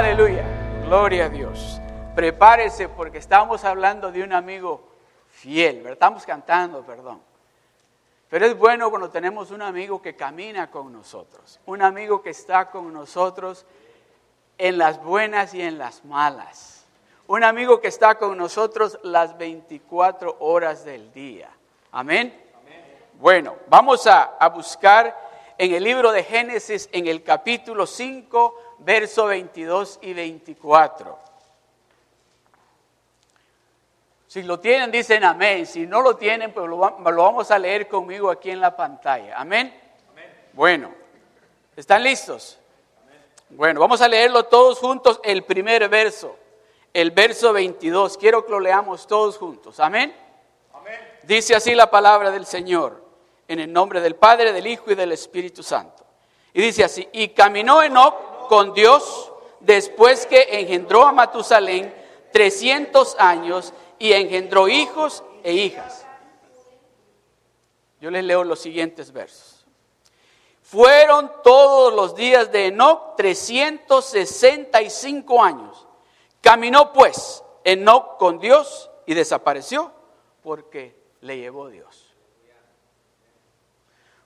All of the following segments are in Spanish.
Aleluya, gloria a Dios. Prepárese porque estamos hablando de un amigo fiel. Estamos cantando, perdón. Pero es bueno cuando tenemos un amigo que camina con nosotros, un amigo que está con nosotros en las buenas y en las malas, un amigo que está con nosotros las 24 horas del día. Amén. Bueno, vamos a, a buscar en el libro de Génesis, en el capítulo 5, verso 22 y 24. Si lo tienen, dicen amén. Si no lo tienen, pues lo, vamos a leer conmigo aquí en la pantalla. Amén. Bueno, ¿están listos? Bueno, vamos a leerlo todos juntos, el primer verso, el verso 22. Quiero que lo leamos todos juntos. Amén. Amén. Dice así la palabra del Señor, en el nombre del Padre, del Hijo y del Espíritu Santo. Y dice así, y caminó Enoch con Dios después que engendró a Matusalén 300 años y engendró hijos e hijas. Yo les leo los siguientes versos. Fueron todos los días de Enoch 365 años. Caminó pues Enoch con Dios y desapareció porque le llevó Dios.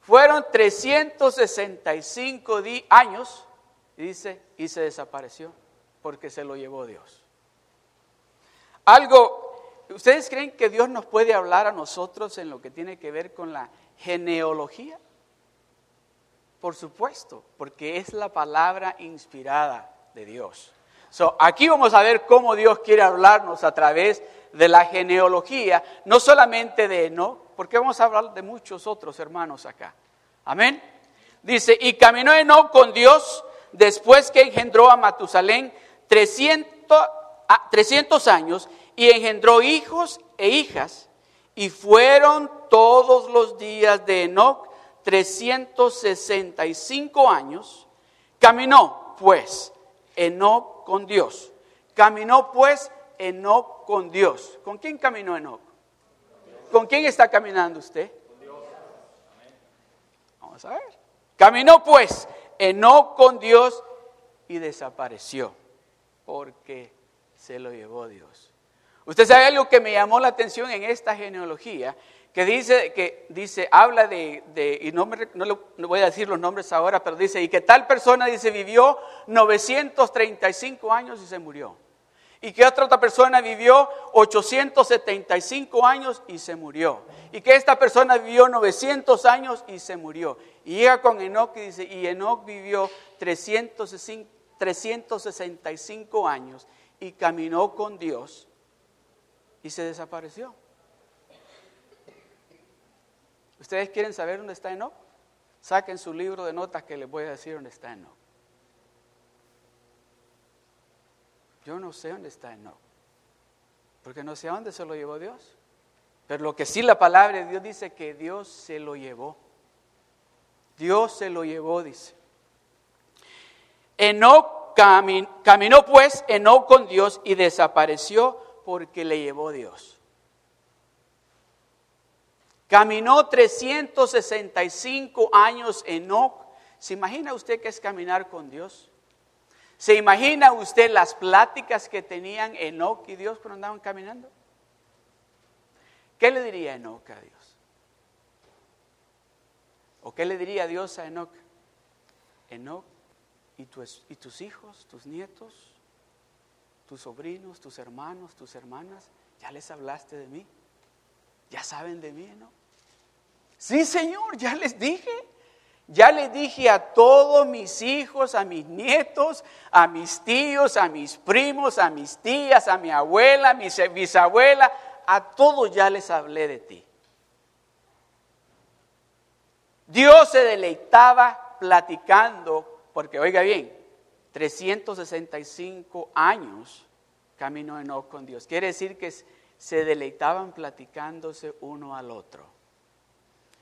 Fueron 365 años, dice, y se desapareció porque se lo llevó Dios. Algo ¿Ustedes creen que Dios nos puede hablar a nosotros en lo que tiene que ver con la genealogía? Por supuesto, porque es la palabra inspirada de Dios. aquí vamos a ver cómo Dios quiere hablarnos a través de la genealogía, no solamente de Eno, porque vamos a hablar de muchos otros hermanos acá. Amén. Dice, y caminó Eno con Dios después que engendró a Matusalén 300, 300 años y engendró hijos e hijas, y fueron todos los días de Enoch 365 años. Caminó pues Enoch con Dios. Caminó pues Enoch con Dios. ¿Con quién caminó Enoch? ¿Con quién está caminando usted? Vamos a ver. Caminó pues Enoch con Dios y desapareció porque se lo llevó Dios. Usted sabe algo que me llamó la atención en esta genealogía, que dice, que dice, habla de, y no, me, no, voy a decir los nombres ahora, pero dice, y que tal persona, dice, vivió 935 años y se murió. Y que otra, persona vivió 875 años y se murió. Y que esta persona vivió 900 años y se murió. Y llega con Enoch y dice, y Enoch vivió 365 años y caminó con Dios y se desapareció. ¿Ustedes quieren saber dónde está Enoch? Saquen su libro de notas que les voy a decir dónde está Enoch. Yo no sé dónde está Enoch, porque no sé a dónde se lo llevó Dios. Pero lo que sí la palabra de Dios dice que Dios se lo llevó. Dios se lo llevó, dice. Enoch caminó pues Enoch con Dios y desapareció porque le llevó Dios. Caminó 365 años Enoch. ¿Se imagina usted qué es caminar con Dios? ¿Se imagina usted las pláticas que tenían Enoch y Dios cuando andaban caminando? ¿Qué le diría Enoch a Dios? ¿O qué le diría Dios a Enoch? Enoch, ¿y, ¿y tus hijos, tus nietos? tus sobrinos, tus hermanos, tus hermanas, ya les hablaste de mí. Ya saben de mí, ¿no? Sí, Señor, ya les dije. Ya les dije a todos mis hijos, a mis nietos, a mis tíos, a mis primos, a mis tías, a mi abuela, a mi bisabuela, a todos ya les hablé de ti. Dios se deleitaba platicando, porque oiga bien, 365 años caminó Enoch con Dios. Quiere decir que se deleitaban platicándose uno al otro.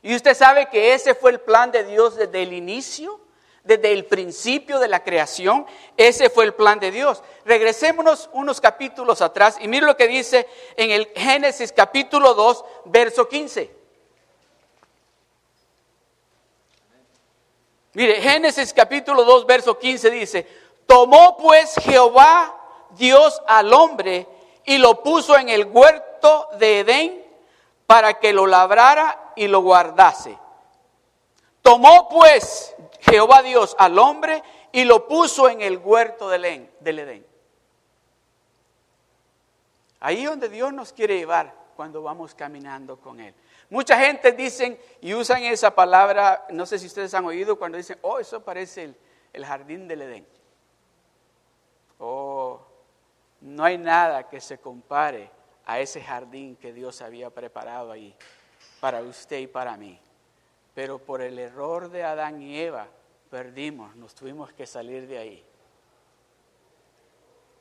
Y usted sabe que ese fue el plan de Dios desde el inicio, desde el principio de la creación. Ese fue el plan de Dios. Regresémonos unos capítulos atrás y mire lo que dice en el Génesis capítulo 2, verso 15. Mire, Génesis capítulo 2, verso 15 dice, Tomó pues Jehová Dios al hombre y lo puso en el huerto de Edén para que lo labrara y lo guardase. Tomó pues Jehová Dios al hombre y lo puso en el huerto del Edén. Ahí donde Dios nos quiere llevar cuando vamos caminando con Él. Mucha gente dicen y usan esa palabra, no sé si ustedes han oído cuando dicen, oh, eso parece el, el jardín del Edén. Oh, no hay nada que se compare a ese jardín que Dios había preparado ahí para usted y para mí. Pero por el error de Adán y Eva perdimos, nos tuvimos que salir de ahí.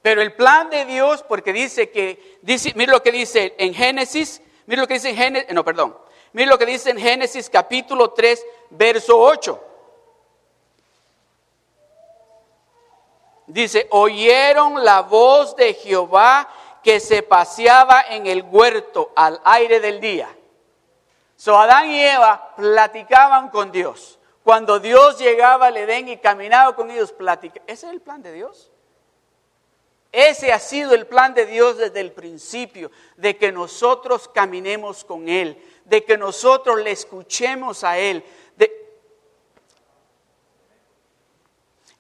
Pero el plan de Dios, porque dice que, dice, mire lo que dice en Génesis, mire lo que dice en Génesis, no, perdón, mire lo que dice en Génesis capítulo 3, verso 8. Dice, oyeron la voz de Jehová que se paseaba en el huerto al aire del día. So Adán y Eva platicaban con Dios. Cuando Dios llegaba al Edén y caminaba con ellos, platicaba. Ese es el plan de Dios. Ese ha sido el plan de Dios desde el principio, de que nosotros caminemos con Él, de que nosotros le escuchemos a Él.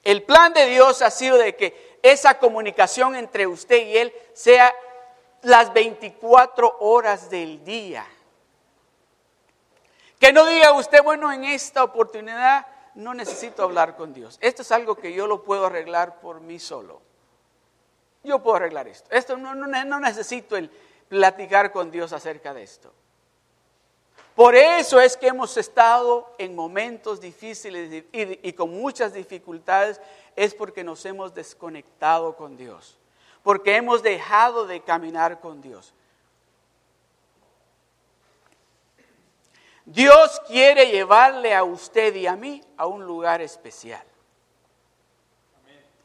El plan de Dios ha sido de que esa comunicación entre usted y Él sea las 24 horas del día. Que no diga usted, bueno, en esta oportunidad no necesito hablar con Dios. Esto es algo que yo lo puedo arreglar por mí solo. Yo puedo arreglar esto. Esto no, no, necesito el platicar con Dios acerca de esto. Por eso es que hemos estado en momentos difíciles y, y, con muchas dificultades, es porque nos hemos desconectado con Dios, porque hemos dejado de caminar con Dios. Dios quiere llevarle a usted y a mí a un lugar especial.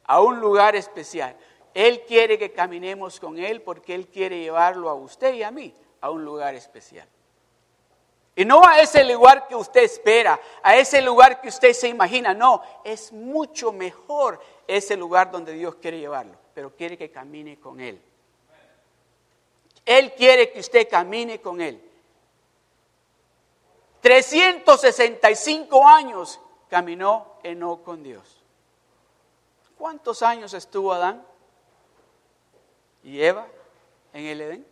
A un lugar especial. Él quiere que caminemos con Él porque Él quiere llevarlo a usted y a mí a un lugar especial. Y no a ese lugar que usted espera, a ese lugar que usted se imagina, no, es mucho mejor ese lugar donde Dios quiere llevarlo, pero quiere que camine con Él. Él quiere que usted camine con Él. 365 años caminó Enoch con Dios. ¿Cuántos años estuvo Adán? y Eva en el Edén,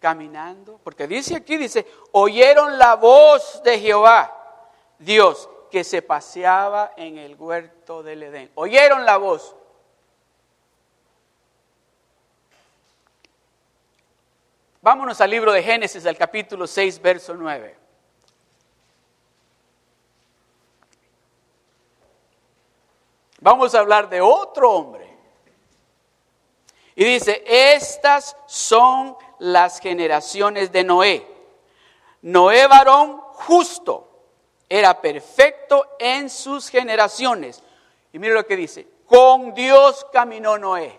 caminando, porque dice aquí, dice, oyeron la voz de Jehová, Dios, que se paseaba en el huerto del Edén. Oyeron la voz. Vámonos al libro de Génesis, al capítulo 6, verso 9. Vamos a hablar de otro hombre y dice, estas son las generaciones de Noé. Noé varón justo, era perfecto en sus generaciones. Y mire lo que dice, con Dios caminó Noé.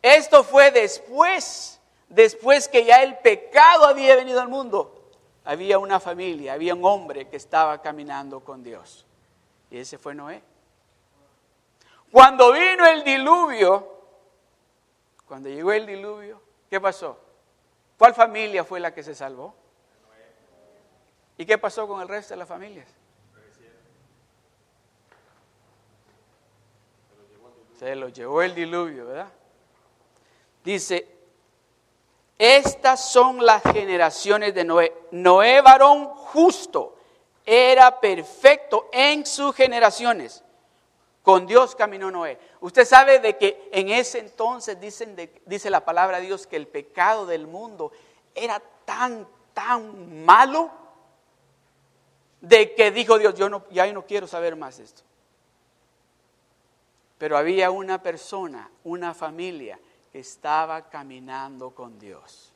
Esto fue después, después que ya el pecado había venido al mundo. Había una familia, había un hombre que estaba caminando con Dios. Ese fue Noé. Cuando vino el diluvio, cuando llegó el diluvio, ¿qué pasó? ¿Cuál familia fue la que se salvó? ¿Y qué pasó con el resto de las familias? Se lo llevó el diluvio, ¿verdad? Dice, estas son las generaciones de Noé. Noé varón justo, era perfecto en sus generaciones. Con Dios caminó Noé. Usted sabe de que en ese entonces dicen dice la palabra de Dios que el pecado del mundo era tan, tan malo de que dijo Dios, yo no, ya no quiero saber más esto. Pero había una persona, una familia que estaba caminando con Dios.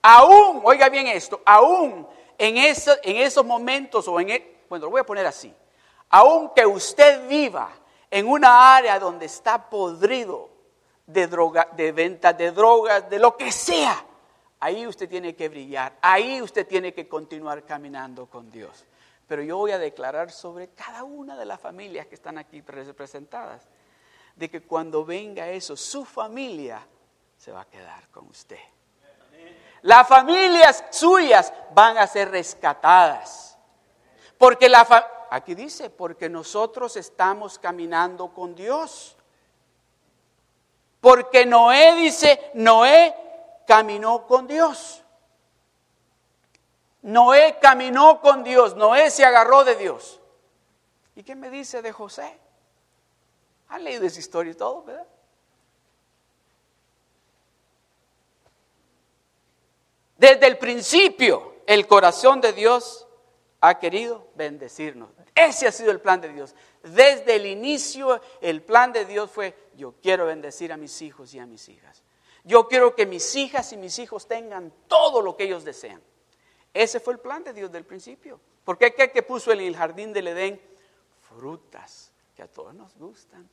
Aún, oiga bien esto, aún en, esos momentos, o en, e, bueno, lo voy a poner así, aún que usted viva en una área donde está podrido de, droga, de venta de drogas, de lo que sea, ahí usted tiene que brillar, ahí usted tiene que continuar caminando con Dios. pero yo voy a declarar sobre cada una de las familias que están aquí representadas, de que cuando venga eso, su familia se va a quedar con usted. Las familias suyas van a ser rescatadas. Porque la aquí dice, porque nosotros estamos caminando con Dios. Porque Noé dice, Noé caminó con Dios. Noé caminó con Dios, Noé se agarró de Dios. ¿Y qué me dice de José? ¿Han leído esa historia y todo, verdad? Desde el principio, el corazón de Dios ha querido bendecirnos. Ese ha sido el plan de Dios. Desde el inicio, el plan de Dios fue, yo quiero bendecir a mis hijos y a mis hijas. Yo quiero que mis hijas y mis hijos tengan todo lo que ellos desean. Ese fue el plan de Dios del principio. Porque qué que puso en el jardín del Edén frutas que a todos nos gustan,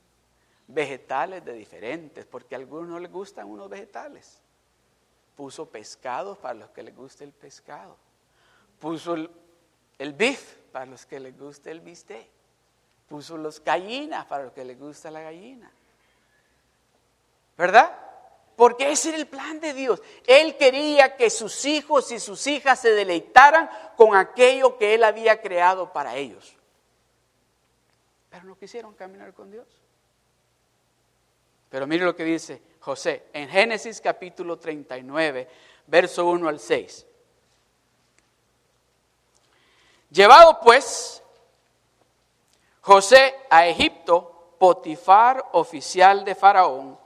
vegetales de diferentes, porque a algunos no les gustan unos vegetales. Puso pescados para los que les guste el pescado. Puso el, beef para los que les guste el bistec. Puso los gallinas para los que les gusta la gallina. ¿Verdad? Porque ese era el plan de Dios. Él quería que sus hijos y sus hijas se deleitaran con aquello que Él había creado para ellos. Pero no quisieron caminar con Dios. Pero mire lo que dice José en Génesis capítulo 39, verso 1 al 6. Llevado pues José a Egipto, Potifar, oficial de Faraón,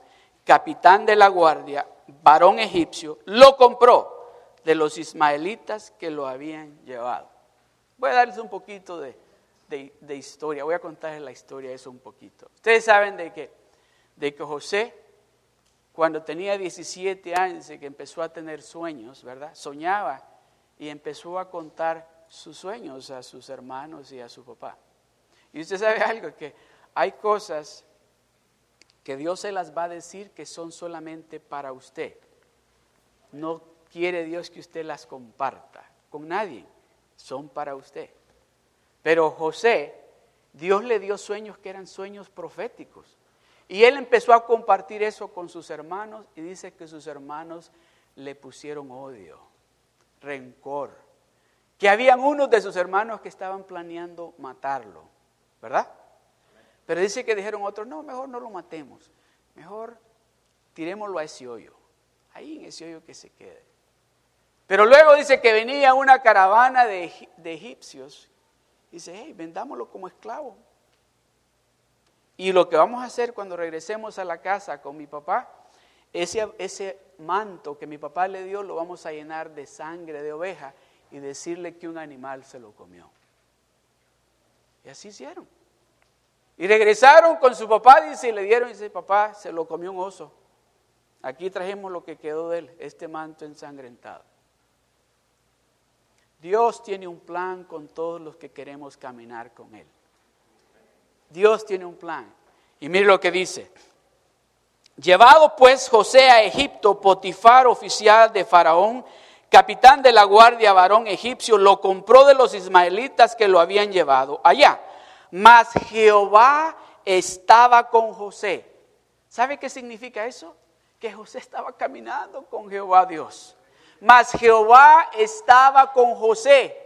capitán de la guardia, varón egipcio, lo compró de los ismaelitas que lo habían llevado. Voy a darles un poquito de, historia, voy a contarles la historia de eso un poquito. Ustedes saben de que, de que José, cuando tenía 17 años y que empezó a tener sueños, ¿verdad? Soñaba y empezó a contar sus sueños a sus hermanos y a su papá. Y usted sabe algo, que hay cosas que Dios se las va a decir que son solamente para usted. No quiere Dios que usted las comparta con nadie, son para usted. Pero José, Dios le dio sueños que eran sueños proféticos. Y él empezó a compartir eso con sus hermanos y dice que sus hermanos le pusieron odio, rencor, que habían unos de sus hermanos que estaban planeando matarlo, ¿verdad? Pero dice que dijeron otros, no, mejor no lo matemos, mejor tirémoslo a ese hoyo, ahí en ese hoyo que se quede. Pero luego dice que venía una caravana de, egipcios, y dice, hey, vendámoslo como esclavo. Y lo que vamos a hacer cuando regresemos a la casa con mi papá, ese, ese manto que mi papá le dio lo vamos a llenar de sangre de oveja y decirle que un animal se lo comió. Y así hicieron. Y regresaron con su papá, dice, y le dieron, y dice, papá, se lo comió un oso. Aquí trajimos lo que quedó de él, este manto ensangrentado. Dios tiene un plan con todos los que queremos caminar con Él. Dios tiene un plan. Y mire lo que dice. Llevado pues José a Egipto, Potifar, oficial de Faraón, capitán de la guardia varón egipcio, lo compró de los ismaelitas que lo habían llevado allá. Mas Jehová estaba con José. ¿Sabe qué significa eso? Que José estaba caminando con Jehová Dios. Mas Jehová estaba con José.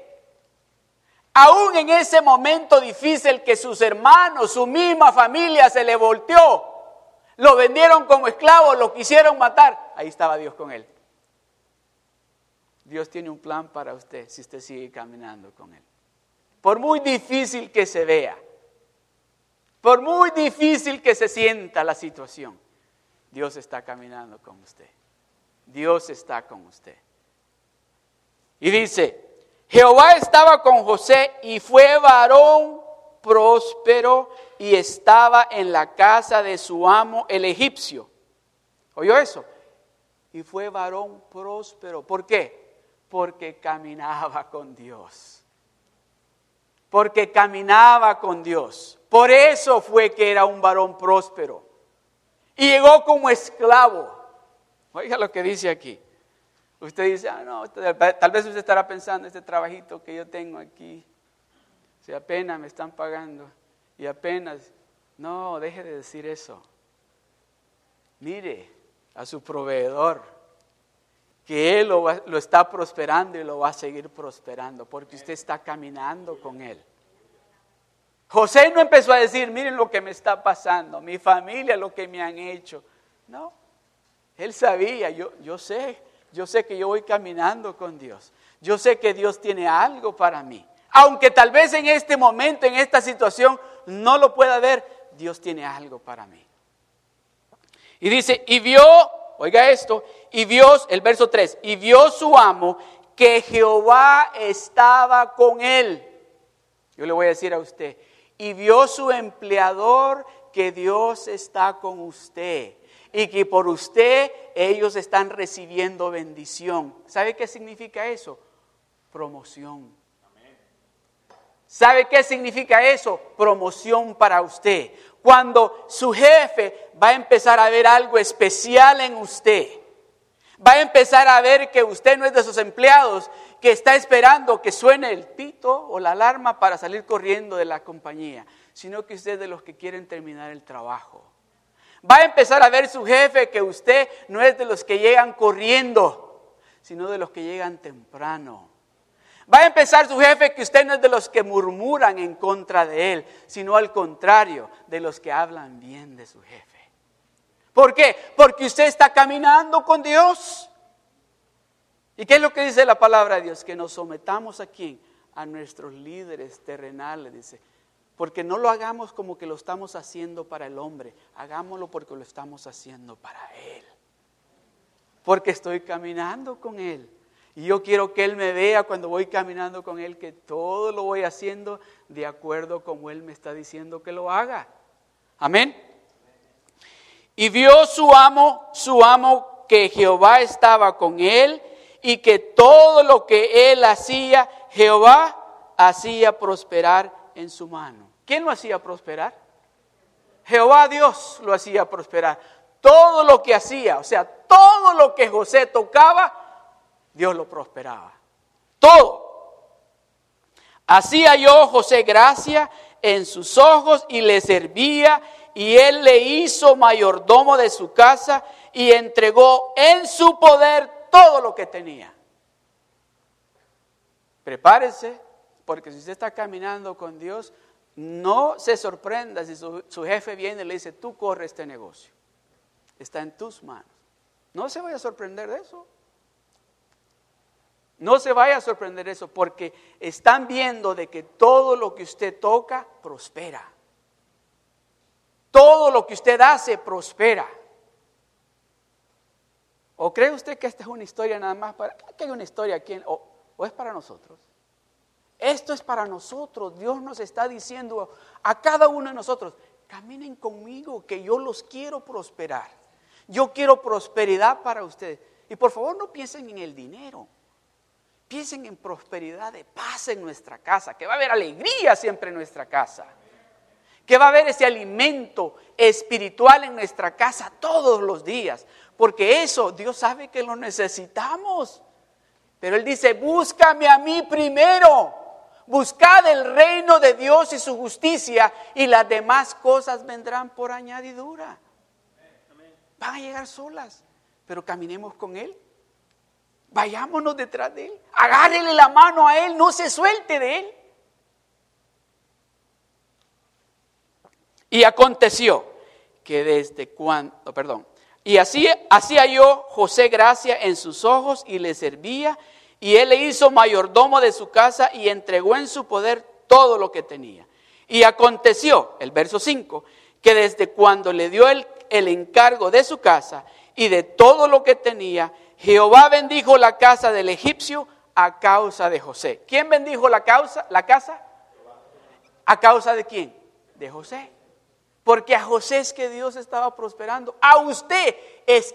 Aún en ese momento difícil que sus hermanos, su misma familia se le volteó, lo vendieron como esclavo, lo quisieron matar, ahí estaba Dios con él. Dios tiene un plan para usted si usted sigue caminando con Él por muy difícil que se vea, por muy difícil que se sienta la situación, Dios está caminando con usted. Dios está con usted. Y dice, Jehová estaba con José y fue varón próspero y estaba en la casa de su amo el egipcio. ¿Oyó eso? Y fue varón próspero. ¿Por qué? Porque caminaba con Dios porque caminaba con Dios. Por eso fue que era un varón próspero. Y llegó como esclavo. Oiga lo que dice aquí. Usted dice, ah, no, tal vez usted estará pensando, este trabajito que yo tengo aquí, Si apenas me están pagando y apenas... No, deje de decir eso. Mire a su proveedor, que Él lo, lo está prosperando y lo va a seguir prosperando, porque usted está caminando con Él. José no empezó a decir, miren lo que me está pasando, mi familia, lo que me han hecho. No, él sabía, yo, yo sé, yo sé que yo voy caminando con Dios. Yo sé que Dios tiene algo para mí. Aunque tal vez en este momento, en esta situación, no lo pueda ver, Dios tiene algo para mí. Y dice, y vio, oiga esto, y vio, el verso 3, y vio su amo que Jehová estaba con él. Yo le voy a decir a usted, y vio su empleador que Dios está con usted y que por usted ellos están recibiendo bendición. ¿Sabe qué significa eso? Promoción. ¿Sabe qué significa eso? Promoción para usted. Cuando su jefe va a empezar a ver algo especial en usted, va a empezar a ver que usted no es de esos empleados que está esperando que suene el pito o la alarma para salir corriendo de la compañía, sino que usted es de los que quieren terminar el trabajo. Va a empezar a ver su jefe que usted no es de los que llegan corriendo, sino de los que llegan temprano. Va a empezar su jefe que usted no es de los que murmuran en contra de él, sino al contrario, de los que hablan bien de su jefe. ¿Por qué? Porque usted está caminando con Dios. ¿Y qué es lo que dice la palabra de Dios? Que nos sometamos a quién? A nuestros líderes terrenales, dice. Porque no lo hagamos como que lo estamos haciendo para el hombre, hagámoslo porque lo estamos haciendo para Él. Porque estoy caminando con Él. Y yo quiero que Él me vea cuando voy caminando con Él, que todo lo voy haciendo de acuerdo como Él me está diciendo que lo haga. Amén. Y vio su amo, su amo, que Jehová estaba con él y que todo lo que él hacía, Jehová hacía prosperar en su mano. ¿Quién lo hacía prosperar? Jehová Dios lo hacía prosperar. Todo lo que hacía, o sea, todo lo que José tocaba, Dios lo prosperaba. Todo. Hacía yo José gracia en sus ojos y le servía y él le hizo mayordomo de su casa y entregó en su poder todo lo que tenía. Prepárese, porque si usted está caminando con Dios, no se sorprenda si su, jefe viene y le dice, tú corre este negocio. Está en tus manos. No se vaya a sorprender de eso. No se vaya a sorprender de eso porque están viendo de que todo lo que usted toca prospera. Todo lo que usted hace prospera. ¿O cree usted que esta es una historia nada más para... que hay una historia aquí? o, ¿O es para nosotros? Esto es para nosotros. Dios nos está diciendo a cada uno de nosotros, caminen conmigo, que yo los quiero prosperar. Yo quiero prosperidad para ustedes. Y por favor no piensen en el dinero. Piensen en prosperidad de paz en nuestra casa, que va a haber alegría siempre en nuestra casa. Que va a haber ese alimento espiritual en nuestra casa todos los días. Porque eso Dios sabe que lo necesitamos. Pero Él dice, búscame a mí primero. Buscad el reino de Dios y su justicia y las demás cosas vendrán por añadidura. Van a llegar solas, pero caminemos con Él. Vayámonos detrás de Él. Agárrele la mano a Él, no se suelte de Él. Y aconteció que desde cuando, perdón, y así hacía yo José gracia en sus ojos y le servía y él le hizo mayordomo de su casa y entregó en su poder todo lo que tenía. Y aconteció, el verso 5, que desde cuando le dio el, el encargo de su casa y de todo lo que tenía, Jehová bendijo la casa del egipcio a causa de José. ¿Quién bendijo la, causa, la casa? ¿A causa de quién? De José. Porque a José es que Dios estaba prosperando. A usted es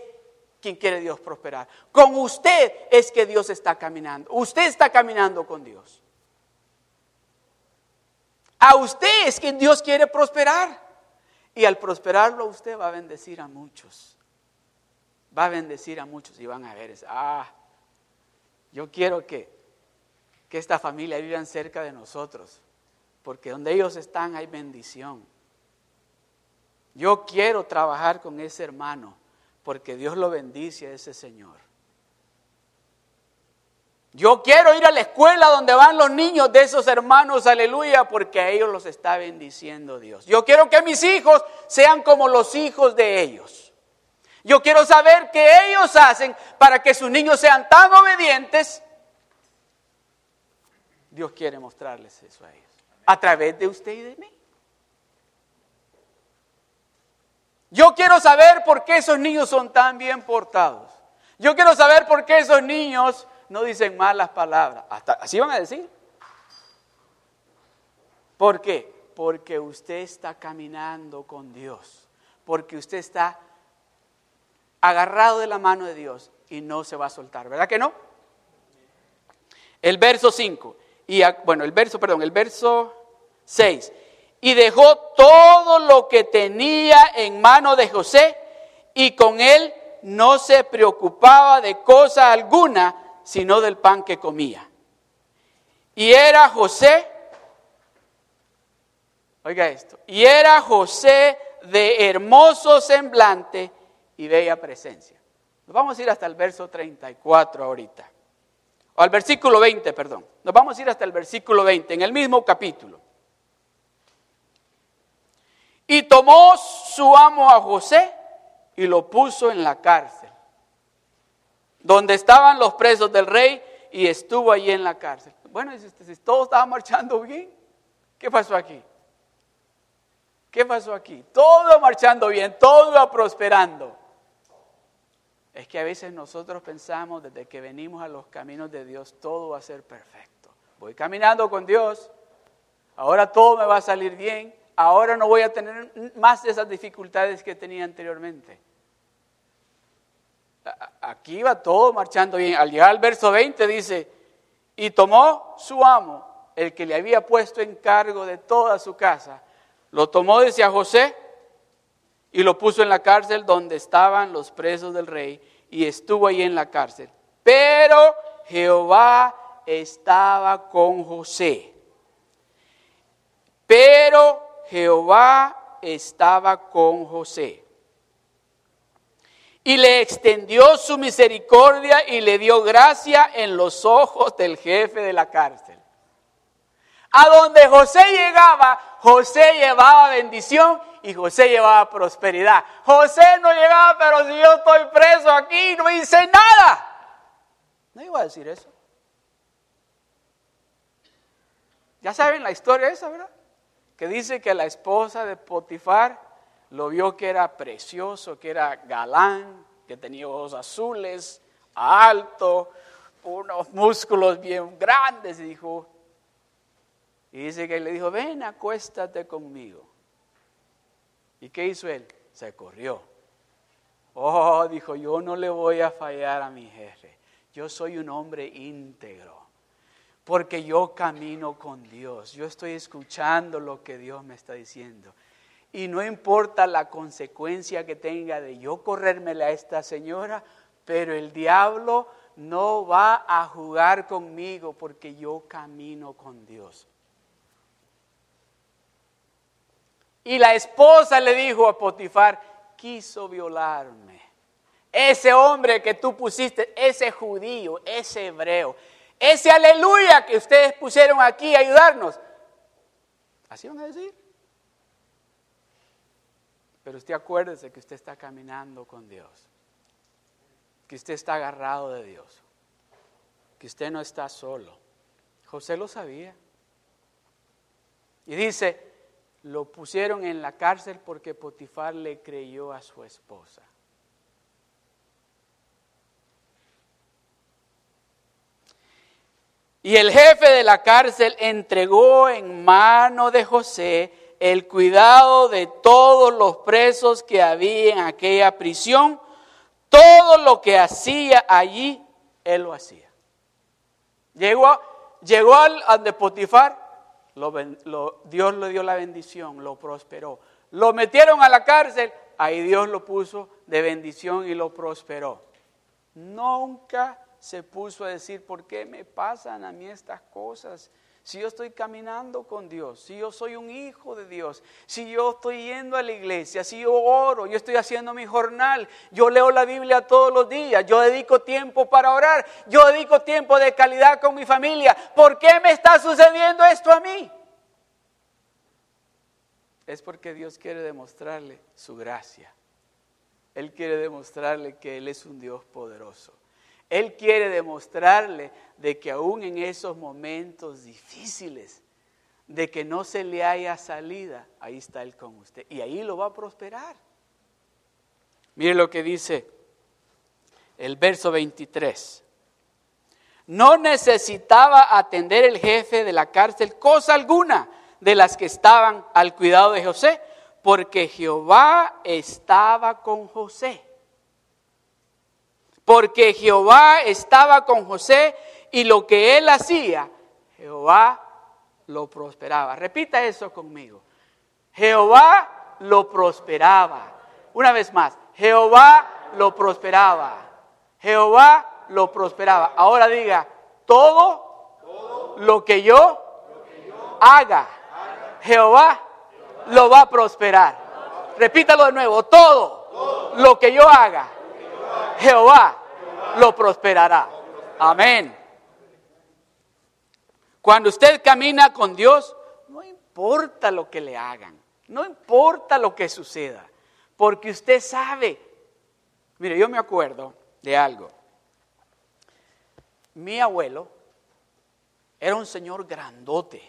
quien quiere Dios prosperar. Con usted es que Dios está caminando. Usted está caminando con Dios. A usted es quien Dios quiere prosperar. Y al prosperarlo usted va a bendecir a muchos. Va a bendecir a muchos y van a ver, ah, yo quiero que, que esta familia vivan cerca de nosotros. porque donde ellos están hay bendición. Yo quiero trabajar con ese hermano, porque Dios lo bendice a ese Señor. Yo quiero ir a la escuela donde van los niños de esos hermanos, aleluya, porque a ellos los está bendiciendo Dios. Yo quiero que mis hijos sean como los hijos de ellos. Yo quiero saber qué ellos hacen para que sus niños sean tan obedientes. Dios quiere mostrarles eso a ellos, a través de usted y de mí. Yo quiero saber por qué esos niños son tan bien portados. Yo quiero saber por qué esos niños no dicen malas palabras. Hasta, así van a decir. ¿Por qué? Porque usted está caminando con Dios. Porque usted está agarrado de la mano de Dios y no se va a soltar. ¿Verdad que no? El verso 5. Y bueno, el verso, perdón, el verso 6 y dejó todo lo que tenía en mano de José y con él no se preocupaba de cosa alguna, sino del pan que comía. Y era José, oiga esto, y era José de hermoso semblante y bella presencia. Nos vamos a ir hasta el verso 34 ahorita, o al versículo 20, perdón. Nos vamos a ir hasta el versículo 20, en el mismo capítulo. Y tomó su amo a José y lo puso en la cárcel, donde estaban los presos del rey y estuvo allí en la cárcel. Bueno, si todo estaba marchando bien, ¿qué pasó aquí? ¿Qué pasó aquí? Todo marchando bien, todo prosperando. Es que a veces nosotros pensamos desde que venimos a los caminos de Dios, todo va a ser perfecto. Voy caminando con Dios, ahora todo me va a salir bien, ahora no voy a tener más de esas dificultades que tenía anteriormente. Aquí va todo marchando bien. Al llegar al verso 20 dice, y tomó su amo, el que le había puesto en cargo de toda su casa, lo tomó, decía José, y lo puso en la cárcel donde estaban los presos del rey, y estuvo ahí en la cárcel. Pero Jehová estaba con José. Pero Jehová estaba con José. Y le extendió su misericordia y le dio gracia en los ojos del jefe de la cárcel. A donde José llegaba, José llevaba bendición y José llevaba prosperidad. José no llegaba, pero si yo estoy preso aquí, no hice nada. No iba a decir eso. Ya saben la historia esa, ¿verdad? Que dice que la esposa de Potifar lo vio que era precioso, que era galán, que tenía ojos azules, alto, unos músculos bien grandes, dijo, y dice que le dijo, ven, acuéstate conmigo. ¿Y qué hizo él? Se corrió. Oh, dijo, yo no le voy a fallar a mi jefe. Yo soy un hombre íntegro porque yo camino con Dios, yo estoy escuchando lo que Dios me está diciendo. Y no importa la consecuencia que tenga de yo corrérmela a esta señora, pero el diablo no va a jugar conmigo porque yo camino con Dios. Y la esposa le dijo a Potifar, quiso violarme. Ese hombre que tú pusiste, ese judío, ese hebreo, ese aleluya que ustedes pusieron aquí a ayudarnos. Así van a decir. Pero usted acuérdese que usted está caminando con Dios. Que usted está agarrado de Dios. Que usted no está solo. José lo sabía. Y dice, lo pusieron en la cárcel porque Potifar le creyó a su esposa. Y el jefe de la cárcel entregó en mano de José el cuidado de todos los presos que había en aquella prisión. Todo lo que hacía allí, él lo hacía. Llegó, llegó al, de Potifar, Dios le dio la bendición, lo prosperó. Lo metieron a la cárcel, ahí Dios lo puso de bendición y lo prosperó. Nunca se puso a decir, ¿por qué me pasan a mí estas cosas? si yo estoy caminando con Dios, si yo soy un hijo de Dios, si yo estoy yendo a la iglesia, si yo oro, yo estoy haciendo mi jornal, yo leo la Biblia todos los días, yo dedico tiempo para orar, yo dedico tiempo de calidad con mi familia, ¿por qué me está sucediendo esto a mí? Es porque Dios quiere demostrarle su gracia. Él quiere demostrarle que Él es un Dios poderoso. Él quiere demostrarle de que aún en esos momentos difíciles, de que no se le haya salida, ahí está Él con usted. Y ahí lo va a prosperar. Mire lo que dice el verso 23. No necesitaba atender el jefe de la cárcel cosa alguna de las que estaban al cuidado de José, porque Jehová estaba con José porque Jehová estaba con José y lo que él hacía, Jehová lo prosperaba. Repita eso conmigo. Jehová lo prosperaba. Una vez más, Jehová lo prosperaba. Jehová lo prosperaba. Ahora diga, todo, lo, que yo, haga, Jehová, lo va a prosperar. Repítalo de nuevo, todo, lo que yo haga, Jehová lo prosperará. Amén. Cuando usted camina con Dios, no importa lo que le hagan, no importa lo que suceda, porque usted sabe. Mire, yo me acuerdo de algo. Mi abuelo era un señor grandote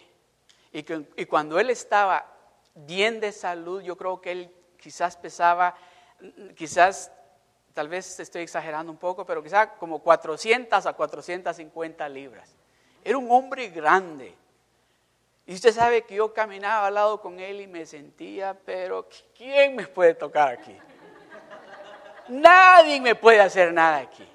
y, y cuando él estaba bien de salud, yo creo que él quizás pesaba, quizás tal vez estoy exagerando un poco, pero quizá como 400 a 450 libras. Era un hombre grande. Y usted sabe que yo caminaba al lado con él y me sentía, pero ¿quién me puede tocar aquí? Nadie me puede hacer nada aquí.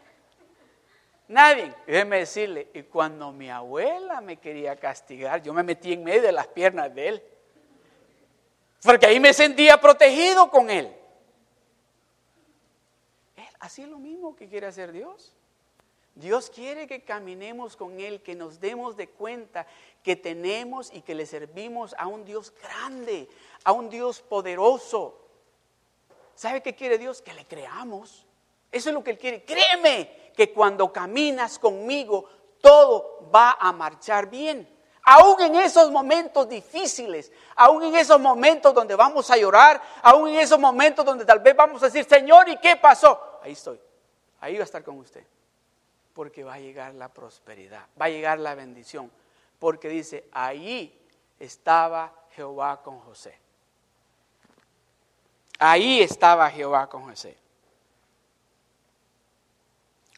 Nadie. déjeme decirle, y cuando mi abuela me quería castigar, yo me metí en medio de las piernas de él. Porque ahí me sentía protegido con él. Así es lo mismo que quiere hacer Dios. Dios quiere que caminemos con Él, que nos demos de cuenta que tenemos y que le servimos a un Dios grande, a un Dios poderoso. ¿Sabe qué quiere Dios? Que le creamos. Eso es lo que Él quiere. Créeme que cuando caminas conmigo, todo va a marchar bien. Aún en esos momentos difíciles, aún en esos momentos donde vamos a llorar, aún en esos momentos donde tal vez vamos a decir, Señor, ¿y qué pasó? Ahí estoy. Ahí va a estar con usted. Porque va a llegar la prosperidad, va a llegar la bendición. Porque dice, ahí estaba Jehová con José. Ahí estaba Jehová con José.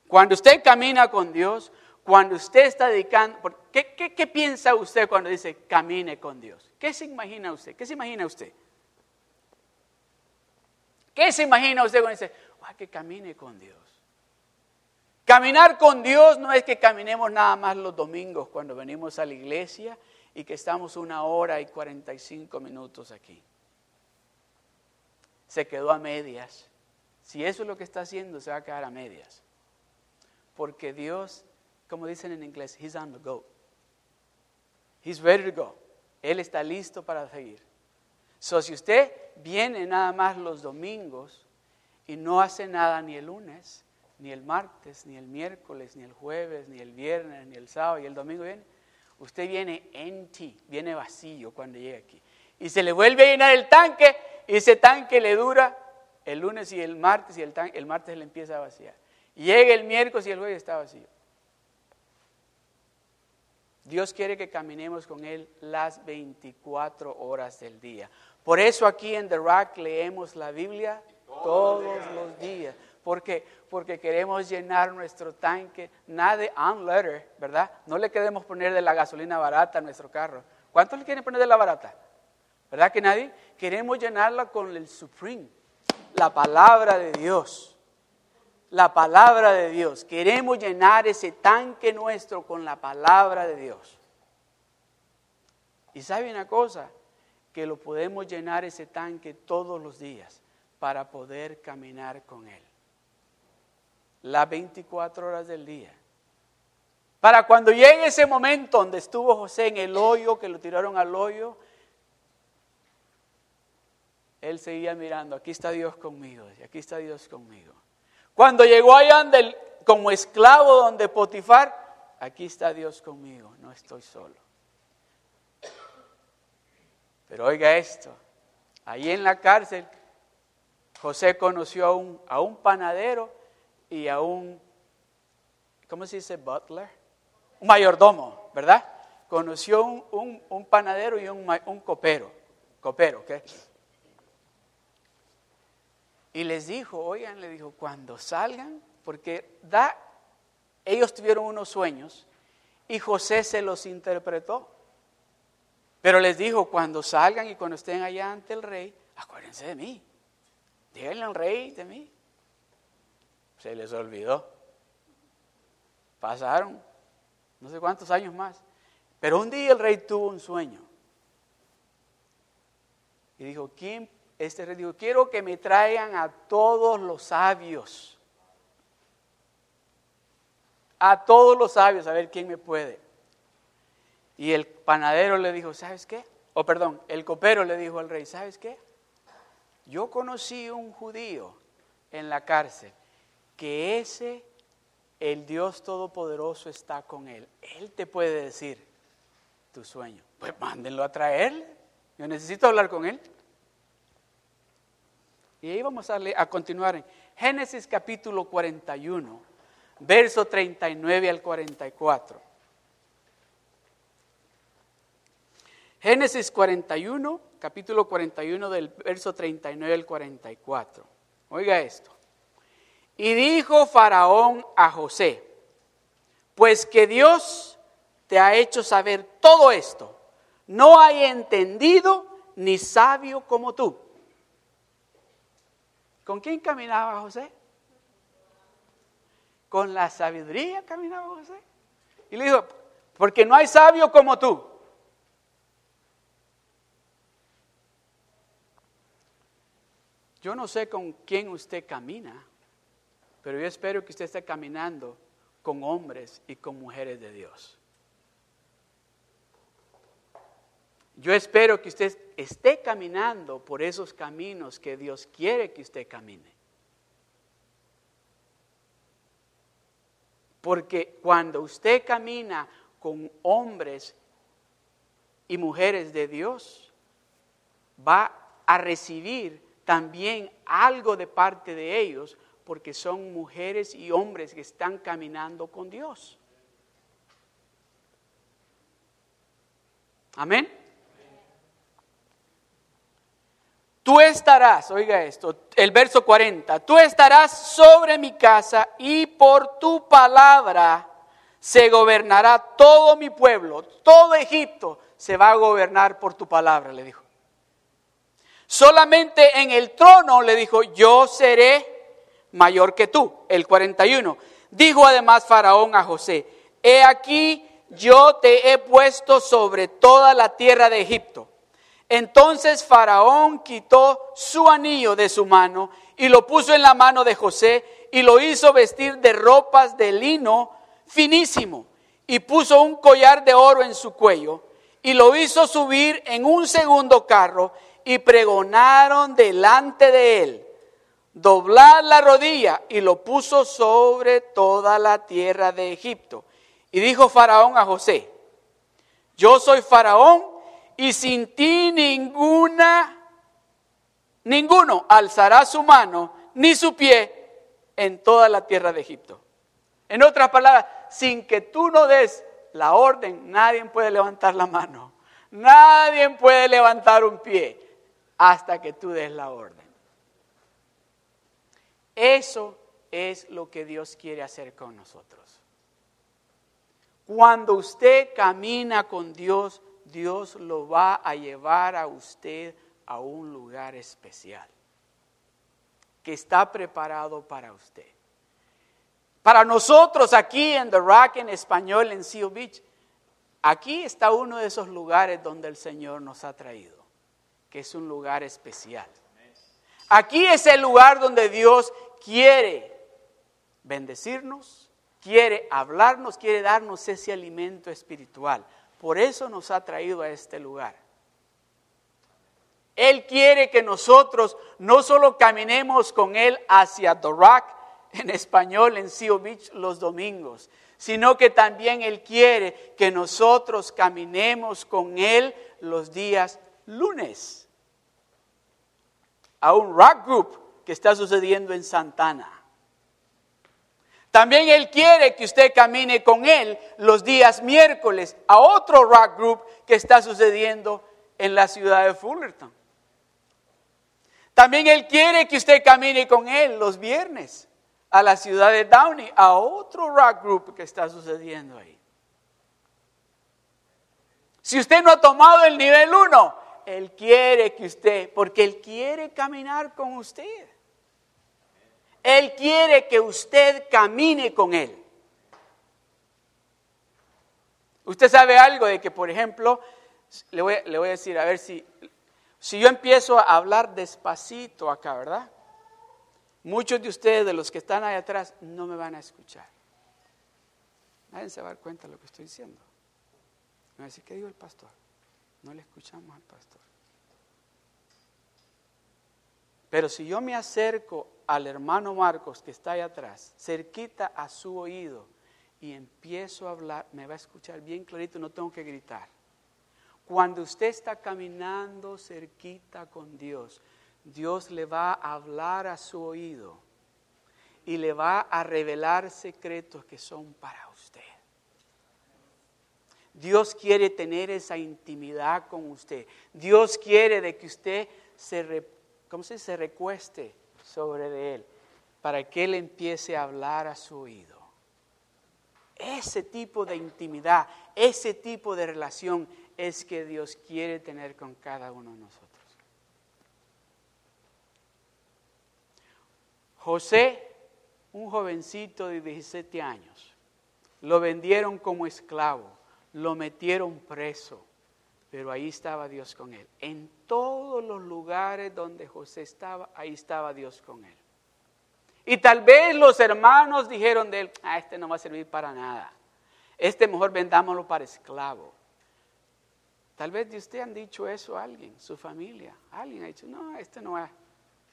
Cuando usted camina con Dios, cuando usted está dedicando, ¿qué, qué, piensa usted cuando dice camine con Dios? ¿Qué se imagina usted? ¿Qué se imagina usted? ¿Qué se imagina usted cuando dice, que camine con Dios. Caminar con Dios no es que caminemos nada más los domingos cuando venimos a la iglesia y que estamos una hora y 45 minutos aquí. Se quedó a medias. Si eso es lo que está haciendo, se va a quedar a medias. Porque Dios, como dicen en inglés, He's on the go. He's ready to go. Él está listo para seguir. So, si usted viene nada más los domingos, y no hace nada ni el lunes, ni el martes, ni el miércoles, ni el jueves, ni el viernes, ni el sábado y el domingo viene, usted viene en ti, viene vacío cuando llega aquí. Y se le vuelve a llenar el tanque y ese tanque le dura el lunes y el martes y el, tanque, el martes le empieza a vaciar. Llega el miércoles y el jueves está vacío. Dios quiere que caminemos con Él las 24 horas del día. Por eso aquí en The Rock leemos la Biblia todos los días. ¿Por qué? Porque queremos llenar nuestro tanque, nada de unletter, ¿verdad? No le queremos poner de la gasolina barata a nuestro carro. ¿Cuántos le quieren poner de la barata? ¿Verdad que nadie? Queremos llenarla con el Supreme, la palabra de Dios. La palabra de Dios. Queremos llenar ese tanque nuestro con la palabra de Dios. Y sabe una cosa, que lo podemos llenar ese tanque todos los días para poder caminar con Él. Las 24 horas del día. Para cuando llegue ese momento donde estuvo José en el hoyo, que lo tiraron al hoyo, él seguía mirando, aquí está Dios conmigo, aquí está Dios conmigo. Cuando llegó allá como esclavo donde Potifar, aquí está Dios conmigo, no estoy solo. Pero oiga esto, ahí en la cárcel, José conoció a un, a un panadero y a un, ¿cómo se dice? Butler. Un mayordomo, ¿verdad? Conoció un, un, panadero y un, un copero, copero, ¿ok? Y les dijo, oigan, le dijo, cuando salgan, porque da, ellos tuvieron unos sueños y José se los interpretó. Pero les dijo, cuando salgan y cuando estén allá ante el rey, acuérdense de mí. Díganle rey de mí. Se les olvidó. Pasaron no sé cuántos años más. Pero un día el rey tuvo un sueño. Y dijo, ¿quién este rey dijo, quiero que me traigan a todos los sabios. A todos los sabios, a ver quién me puede. Y el panadero le dijo, ¿sabes qué? O perdón, el copero le dijo al rey, ¿sabes qué? Yo conocí un judío en la cárcel que ese, el Dios Todopoderoso está con él. Él te puede decir tu sueño. Pues mándenlo a traerle. Yo necesito hablar con él. Y ahí vamos a, a continuar en Génesis capítulo 41, verso 39 al 44. Génesis 41, capítulo 41 del verso 39 al 44. Oiga esto. Y dijo Faraón a José, pues que Dios te ha hecho saber todo esto, no hay entendido ni sabio como tú. ¿Con quién caminaba José? Con la sabiduría caminaba José. Y le dijo, porque no hay sabio como tú. Yo no sé con quién usted camina, pero yo espero que usted esté caminando con hombres y con mujeres de Dios. Yo espero que usted esté caminando por esos caminos que Dios quiere que usted camine. Porque cuando usted camina con hombres y mujeres de Dios, va a recibir también algo de parte de ellos, porque son mujeres y hombres que están caminando con Dios. Amén. Tú estarás, oiga esto, el verso 40, tú estarás sobre mi casa y por tu palabra se gobernará todo mi pueblo, todo Egipto se va a gobernar por tu palabra, le dijo. Solamente en el trono, le dijo, yo seré mayor que tú. El 41. Dijo además Faraón a José, he aquí yo te he puesto sobre toda la tierra de Egipto entonces Faraón quitó su anillo de su mano y lo puso en la mano de José y lo hizo vestir de ropas de lino finísimo y puso un collar de oro en su cuello y lo hizo subir en un segundo carro y pregonaron delante de él. Doblar la rodilla y lo puso sobre toda la tierra de Egipto. Y dijo Faraón a José, yo soy Faraón y sin ti ninguna, ninguno alzará su mano ni su pie en toda la tierra de Egipto. En otras palabras, sin que tú no des la orden, nadie puede levantar la mano. Nadie puede levantar un pie hasta que tú des la orden. Eso es lo que Dios quiere hacer con nosotros. Cuando usted camina con Dios, Dios lo va a llevar a usted a un lugar especial que está preparado para usted. Para nosotros aquí en The Rock en español en Seal Beach, aquí está uno de esos lugares donde el Señor nos ha traído, que es un lugar especial. Aquí es el lugar donde Dios quiere bendecirnos, quiere hablarnos, quiere darnos ese alimento espiritual. Por eso nos ha traído a este lugar. Él quiere que nosotros no solo caminemos con Él hacia Rock, en español en Seal Beach los domingos, sino que también Él quiere que nosotros caminemos con Él los días lunes. A un rock group que está sucediendo en Santana. También Él quiere que usted camine con Él los días miércoles a otro rock group que está sucediendo en la ciudad de Fullerton. También Él quiere que usted camine con Él los viernes a la ciudad de Downey, a otro rock group que está sucediendo ahí. Si usted no ha tomado el nivel 1, Él quiere que usted, porque Él quiere caminar con usted. Él quiere que usted camine con Él. Usted sabe algo de que, por ejemplo, le voy, a decir, a ver si, si yo empiezo a hablar despacito acá, ¿verdad? Muchos de ustedes, de los que están ahí atrás, no me van a escuchar. Nadie se va a dar cuenta de lo que estoy diciendo. Me va a decir, ¿qué el pastor? No le escuchamos al pastor. Pero si yo me acerco al hermano Marcos que está ahí atrás, cerquita a su oído, y empiezo a hablar, me va a escuchar bien clarito, no tengo que gritar. Cuando usted está caminando cerquita con Dios, Dios le va a hablar a su oído y le va a revelar secretos que son para usted. Dios quiere tener esa intimidad con usted. Dios quiere de que usted se, ¿cómo se, se recueste sobre de él para que él empiece a hablar a su oído. Ese tipo de intimidad, ese tipo de relación es que Dios quiere tener con cada uno de nosotros. José, un jovencito de 17 años, lo vendieron como esclavo, lo metieron preso, pero ahí estaba Dios con él. En todos los lugares donde José estaba, ahí estaba Dios con él. Y tal vez los hermanos dijeron de él, ah, este no va a servir para nada. Este mejor vendámoslo para esclavo. Tal vez de usted han dicho eso a alguien, su familia. Alguien ha dicho, no, este no va,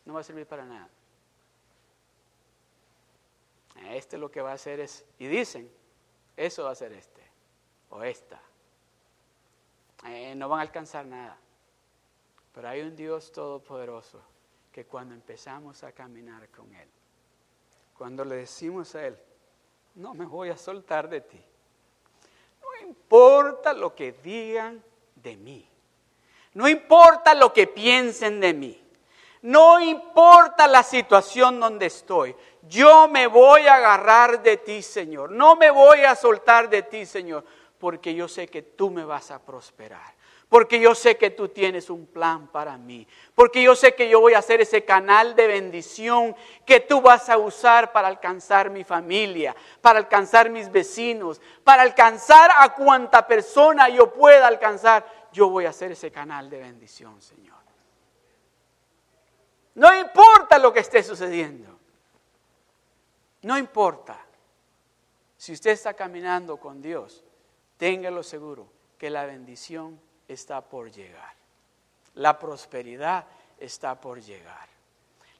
no va a servir para nada. Este lo que va a hacer es, y dicen, eso va a ser este o esta. Eh, no van a alcanzar nada. Pero hay un Dios todopoderoso que cuando empezamos a caminar con Él, cuando le decimos a Él, no me voy a soltar de ti, no importa lo que digan de mí, no importa lo que piensen de mí, no importa la situación donde estoy, yo me voy a agarrar de ti, Señor. No me voy a soltar de ti, Señor, porque yo sé que tú me vas a prosperar. Porque yo sé que tú tienes un plan para mí. Porque yo sé que yo voy a ser ese canal de bendición que tú vas a usar para alcanzar mi familia, para alcanzar mis vecinos, para alcanzar a cuanta persona yo pueda alcanzar. Yo voy a ser ese canal de bendición, Señor. No importa lo que esté sucediendo. No importa. Si usted está caminando con Dios, téngalo seguro que la bendición está por llegar. La prosperidad está por llegar.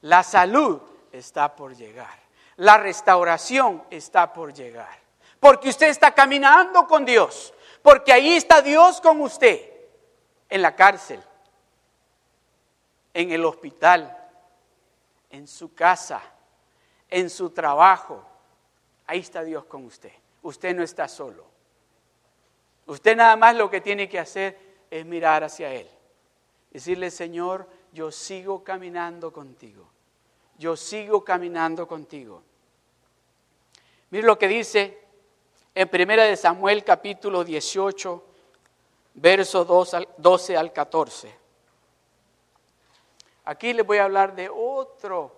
La salud está por llegar. La restauración está por llegar. Porque usted está caminando con Dios. Porque ahí está Dios con usted. En la cárcel. En el hospital. En su casa en su trabajo, ahí está Dios con usted. Usted no está solo. Usted nada más lo que tiene que hacer es mirar hacia Él. Decirle, Señor, yo sigo caminando contigo. Yo sigo caminando contigo. Mire lo que dice en Primera de Samuel capítulo 18, verso 12 al 14. Aquí les voy a hablar de otro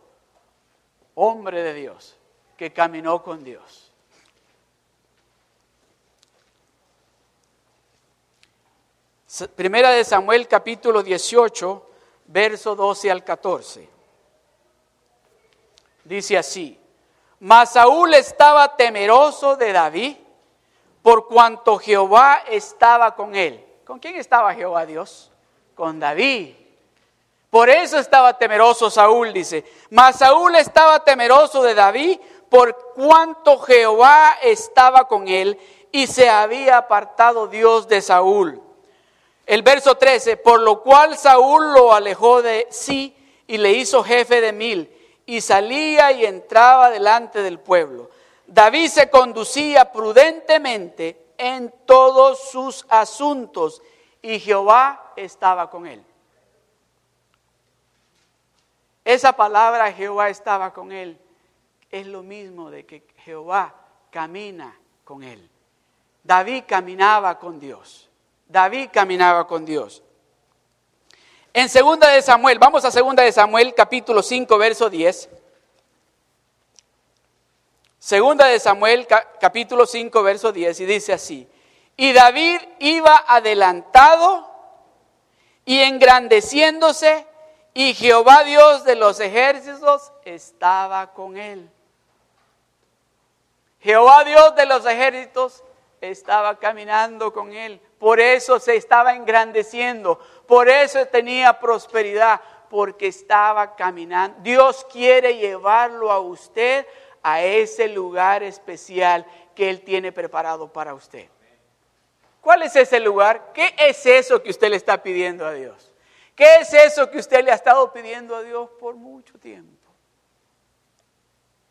hombre de Dios que caminó con Dios. Primera de Samuel capítulo 18, verso 12 al 14. Dice así, Mas Saúl estaba temeroso de David por cuanto Jehová estaba con él. ¿Con quién estaba Jehová Dios? Con David. Por eso estaba temeroso Saúl, dice. Mas Saúl estaba temeroso de David por cuanto Jehová estaba con él y se había apartado Dios de Saúl. El verso 13, por lo cual Saúl lo alejó de sí y le hizo jefe de mil y salía y entraba delante del pueblo. David se conducía prudentemente en todos sus asuntos y Jehová estaba con él. Esa palabra Jehová estaba con él es lo mismo de que Jehová camina con él. David caminaba con Dios. David caminaba con Dios. En segunda de Samuel, vamos a segunda de Samuel capítulo 5 verso 10. Segunda de Samuel capítulo 5 verso 10 y dice así, y David iba adelantado y engrandeciéndose y Jehová Dios de los ejércitos estaba con él. Jehová Dios de los ejércitos estaba caminando con él. Por eso se estaba engrandeciendo. Por eso tenía prosperidad. Porque estaba caminando. Dios quiere llevarlo a usted a ese lugar especial que Él tiene preparado para usted. ¿Cuál es ese lugar? ¿Qué es eso que usted le está pidiendo a Dios? ¿Qué es eso que usted le ha estado pidiendo a Dios por mucho tiempo?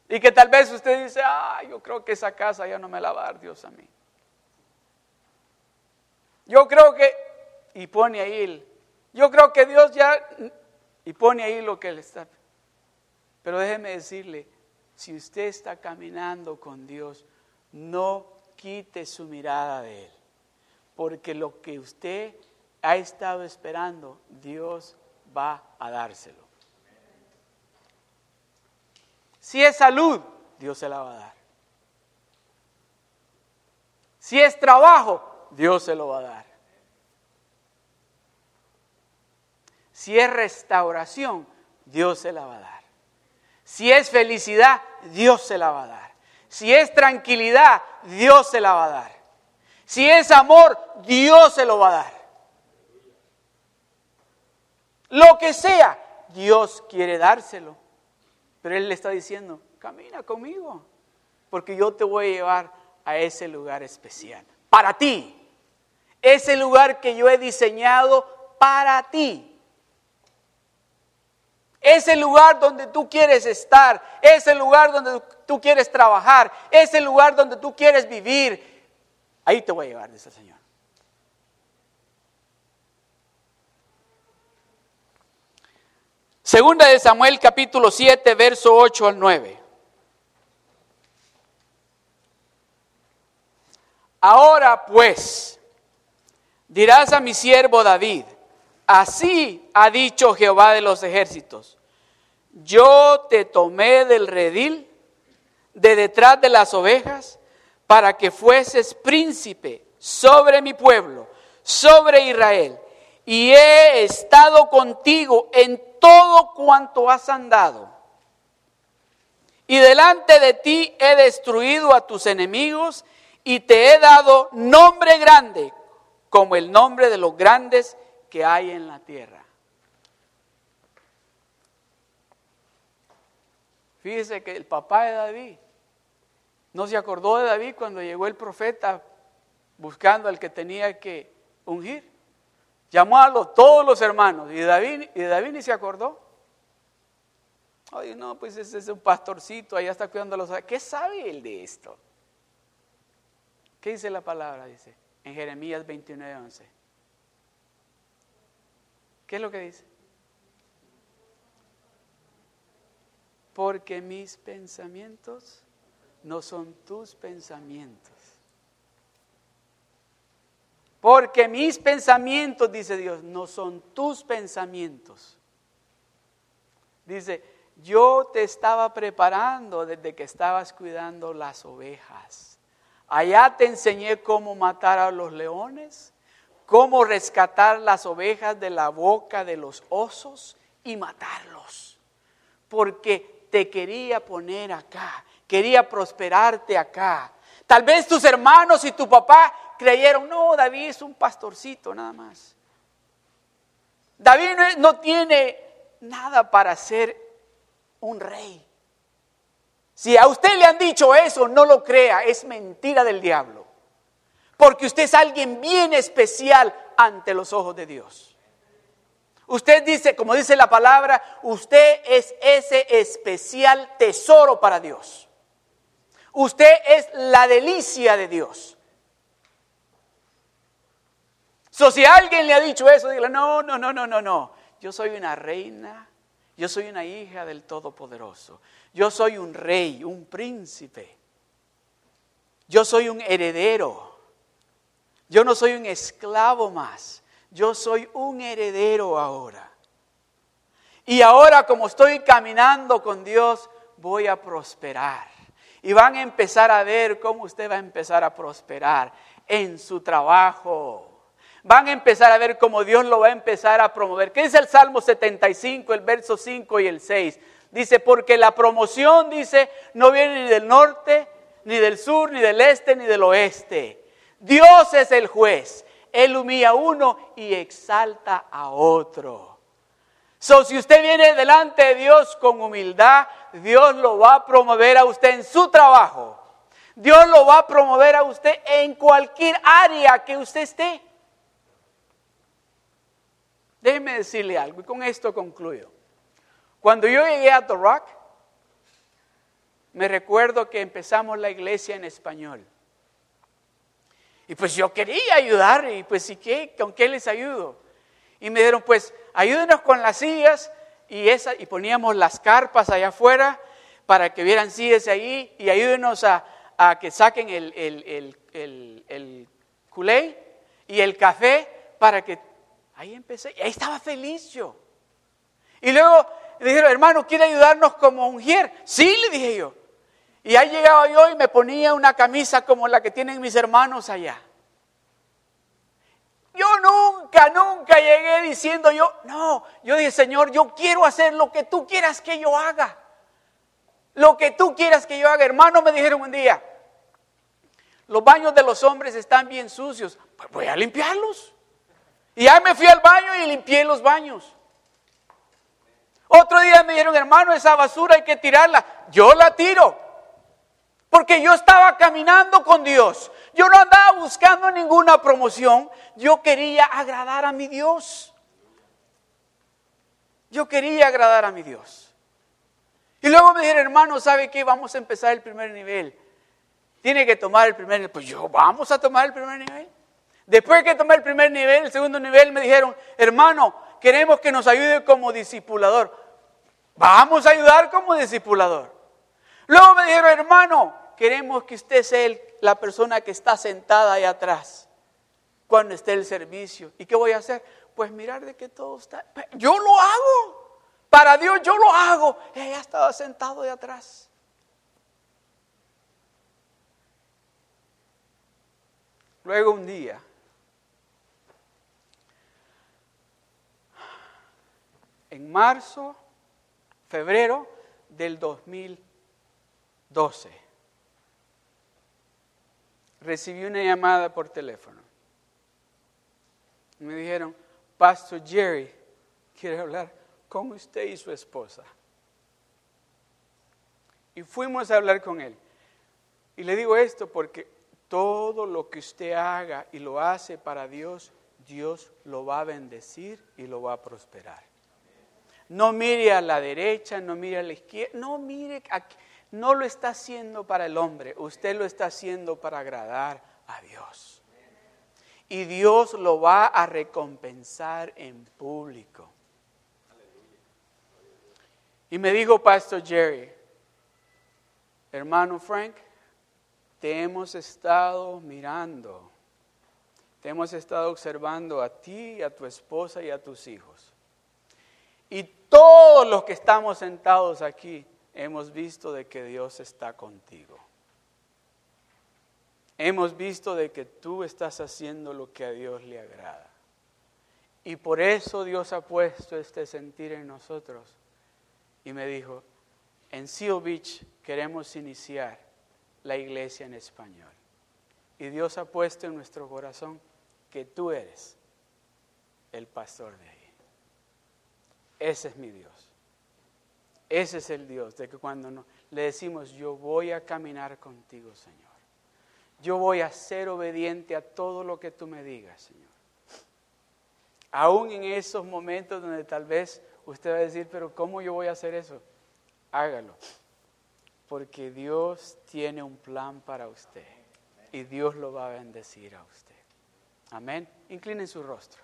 Y que tal vez usted dice, ah, yo creo que esa casa ya no me la va a dar Dios a mí. Yo creo que, y pone ahí, yo creo que Dios ya, y pone ahí lo que él está. Pero déjeme decirle, si usted está caminando con Dios, no quite su mirada de Él, porque lo que usted ha estado esperando, Dios va a dárselo. Si es salud, Dios se la va a dar. Si es trabajo, Dios se lo va a dar. Si es restauración, Dios se la va a dar. Si es felicidad, Dios se la va a dar. Si es tranquilidad, Dios se la va a dar. Si es amor, Dios se lo va a dar. Lo que sea, Dios quiere dárselo. Pero Él le está diciendo, camina conmigo, porque yo te voy a llevar a ese lugar especial para ti. Ese lugar que yo he diseñado para ti. Ese lugar donde tú quieres estar, ese lugar donde tú quieres trabajar, ese lugar donde tú quieres vivir. Ahí te voy a llevar, dice el Señor. Segunda de Samuel capítulo 7, verso 8 al 9. Ahora pues, dirás a mi siervo David, así ha dicho Jehová de los ejércitos, yo te tomé del redil, de detrás de las ovejas, para que fueses príncipe sobre mi pueblo, sobre Israel, y he estado contigo en todo cuanto has andado. Y delante de ti he destruido a tus enemigos y te he dado nombre grande como el nombre de los grandes que hay en la tierra. Fíjese que el papá de David no se acordó de David cuando llegó el profeta buscando al que tenía que ungir. Llamó a los, todos los hermanos y David, y David ni se acordó. Oye, no, pues ese es un pastorcito, allá está cuidando a los... ¿Qué sabe él de esto? ¿Qué dice la palabra? Dice en Jeremías 29, 11. ¿Qué es lo que dice? Porque mis pensamientos no son tus pensamientos. Porque mis pensamientos, dice Dios, no son tus pensamientos. Dice, yo te estaba preparando desde que estabas cuidando las ovejas. Allá te enseñé cómo matar a los leones, cómo rescatar las ovejas de la boca de los osos y matarlos. Porque te quería poner acá. quería prosperarte acá. Tal vez tus hermanos y tu papá creyeron, no, David es un pastorcito nada más. David no, tiene nada para ser un rey. Si a usted le han dicho eso, no lo crea, es mentira del diablo. Porque usted es alguien bien especial ante los ojos de Dios. Usted dice, como dice la palabra, usted es ese especial tesoro para Dios. Usted es la delicia de Dios. So, si alguien le ha dicho eso, dígale, no, no, no, no, no, no. Yo soy una reina, yo soy una hija del Todopoderoso. Yo soy un rey, un príncipe. Yo soy un heredero. Yo no soy un esclavo más. Yo soy un heredero ahora. Y ahora como estoy caminando con Dios, voy a prosperar. Y van a empezar a ver cómo usted va a empezar a prosperar en su trabajo, van a empezar a ver cómo Dios lo va a empezar a promover. ¿Qué dice el Salmo 75, el verso 5 y el 6? Dice, porque la promoción, dice, no viene ni del norte, ni del sur, ni del este, ni del oeste. Dios es el juez. Él humilla a uno y exalta a otro. So, si usted viene delante de Dios con humildad, Dios lo va a promover a usted en su trabajo. Dios lo va a promover a usted en cualquier área que usted esté. Déjeme decirle algo y con esto concluyo. Cuando yo llegué a The Rock, me recuerdo que empezamos la iglesia en español. Y pues yo quería ayudar y pues ¿y qué? ¿Con qué les ayudo? Y me dijeron, pues ayúdenos con las sillas y, esa, y poníamos las carpas allá afuera para que vieran sillas ahí y ayúdenos a, que saquen el, el, el, el culé y el café para que Ahí empecé, y ahí estaba feliz yo. Y luego me dijeron, hermano, ¿quiere ayudarnos como ungir? Sí, le dije yo. Y ahí llegaba yo y me ponía una camisa como la que tienen mis hermanos allá. Yo nunca, nunca llegué diciendo yo, no, yo dije, Señor, yo quiero hacer lo que tú quieras que yo haga. Lo que tú quieras que yo haga. Hermano, me dijeron un día, los baños de los hombres están bien sucios, pues voy a limpiarlos. Y ahí me fui al baño y limpié los baños. Otro día me dijeron, hermano, esa basura hay que tirarla. Yo la tiro. Porque yo estaba caminando con Dios. Yo no andaba buscando ninguna promoción. Yo quería agradar a mi Dios. Yo quería agradar a mi Dios. Y luego me dijeron, hermano, ¿sabe qué? Vamos a empezar el primer nivel. Tiene que tomar el primer nivel. Pues yo, vamos a tomar el primer nivel. Después que tomé el primer nivel, el segundo nivel, me dijeron, hermano, queremos que nos ayude como discipulador. Vamos a ayudar como discipulador. Luego me dijeron, hermano, queremos que usted sea la persona que está sentada ahí atrás cuando esté el servicio. ¿Y qué voy a hacer? Pues mirar de que todo está... Yo lo hago. Para Dios yo lo hago. Ella estaba sentado de atrás. Luego un día en marzo, febrero del 2012. Recibí una llamada por teléfono. Me dijeron, Pastor Jerry quiere hablar con usted y su esposa. Y fuimos a hablar con él. Y le digo esto porque todo lo que usted haga y lo hace para Dios, Dios lo va a bendecir y lo va a prosperar. No mire a la derecha, no mire a la izquierda, no mire, no lo está haciendo para el hombre, usted lo está haciendo para agradar a Dios. Y Dios lo va a recompensar en público. Y me dijo Pastor Jerry, hermano Frank, te hemos estado mirando, te hemos estado observando a ti, a tu esposa y a tus hijos. Y todos los que estamos sentados aquí hemos visto de que Dios está contigo. Hemos visto de que tú estás haciendo lo que a Dios le agrada. Y por eso Dios ha puesto este sentir en nosotros. Y me dijo, en Seal Beach queremos iniciar la iglesia en español. Y Dios ha puesto en nuestro corazón que tú eres el pastor de ahí. Ese es mi Dios. Ese es el Dios de que cuando le decimos, yo voy a caminar contigo, Señor. Yo voy a ser obediente a todo lo que tú me digas, Señor. Aún en esos momentos donde tal vez usted va a decir, pero ¿cómo yo voy a hacer eso? Hágalo. Porque Dios tiene un plan para usted y Dios lo va a bendecir a usted. Amén. Inclinen su rostro.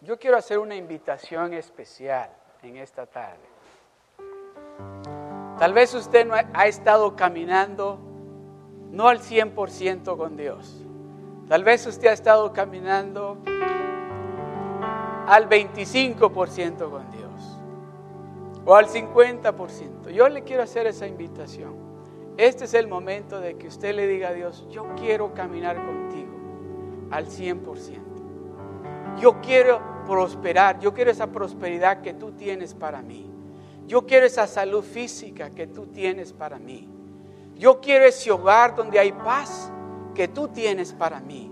Yo quiero hacer una invitación especial en esta tarde. Tal vez usted no ha estado caminando no al 100% con Dios. Tal vez usted ha estado caminando al 25% con Dios o al 50%. Yo le quiero hacer esa invitación. Este es el momento de que usted le diga a Dios, yo quiero caminar contigo al 100%. Yo quiero prosperar, yo quiero esa prosperidad que tú tienes para mí. Yo quiero esa salud física que tú tienes para mí. Yo quiero ese hogar donde hay paz que tú tienes para mí.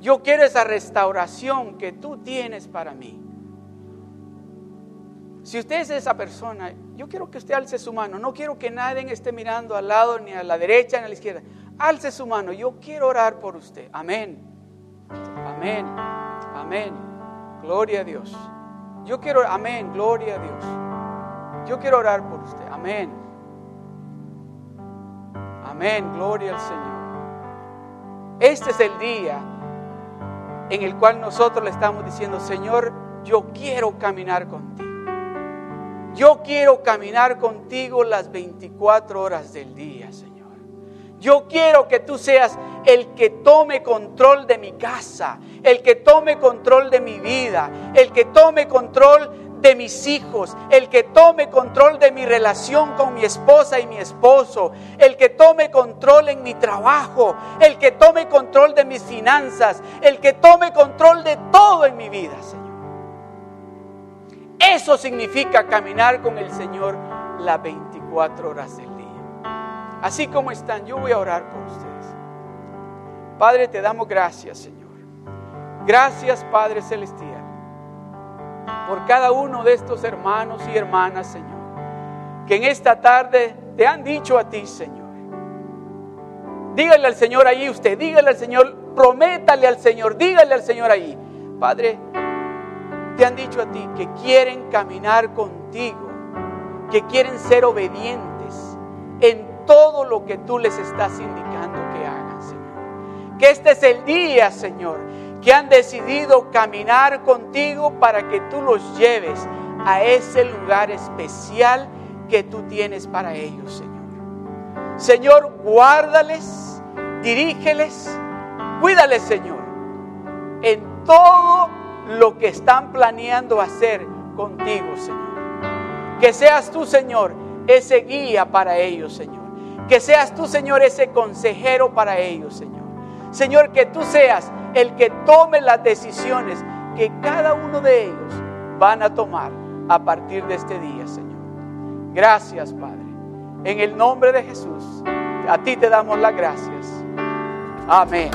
Yo quiero esa restauración que tú tienes para mí. Si usted es esa persona, yo quiero que usted alce su mano. No quiero que nadie esté mirando al lado, ni a la derecha, ni a la izquierda. Alce su mano. Yo quiero orar por usted. Amén. Amén. Amén. Gloria a Dios. Yo quiero, amén. Gloria a Dios. Yo quiero orar por usted. Amén. Amén. Gloria al Señor. Este es el día en el cual nosotros le estamos diciendo, Señor, yo quiero caminar contigo. Yo quiero caminar contigo las 24 horas del día, Señor. Yo quiero que tú seas el que tome control de mi casa, el que tome control de mi vida, el que tome control de mis hijos, el que tome control de mi relación con mi esposa y mi esposo, el que tome control en mi trabajo, el que tome control de mis finanzas, el que tome control de todo en mi vida, Señor. Eso significa caminar con el Señor las 24 horas del día. Así como están, yo voy a orar por ustedes. Padre, te damos gracias, Señor. Gracias, Padre Celestial, por cada uno de estos hermanos y hermanas, Señor, que en esta tarde te han dicho a ti, Señor. Dígale al Señor ahí usted, dígale al Señor, prométale al Señor, dígale al Señor ahí. Padre, te han dicho a ti que quieren caminar contigo, que quieren ser obedientes en todo lo que tú les estás indicando. Que este es el día, Señor, que han decidido caminar contigo para que tú los lleves a ese lugar especial que tú tienes para ellos, Señor. Señor, guárdales, dirígeles, cuídales, Señor, en todo lo que están planeando hacer contigo, Señor. Que seas tú, Señor, ese guía para ellos, Señor. Que seas tú, Señor, ese consejero para ellos, Señor. Señor, que tú seas el que tome las decisiones que cada uno de ellos van a tomar a partir de este día, Señor. Gracias, Padre. En el nombre de Jesús, a ti te damos las gracias. Amén.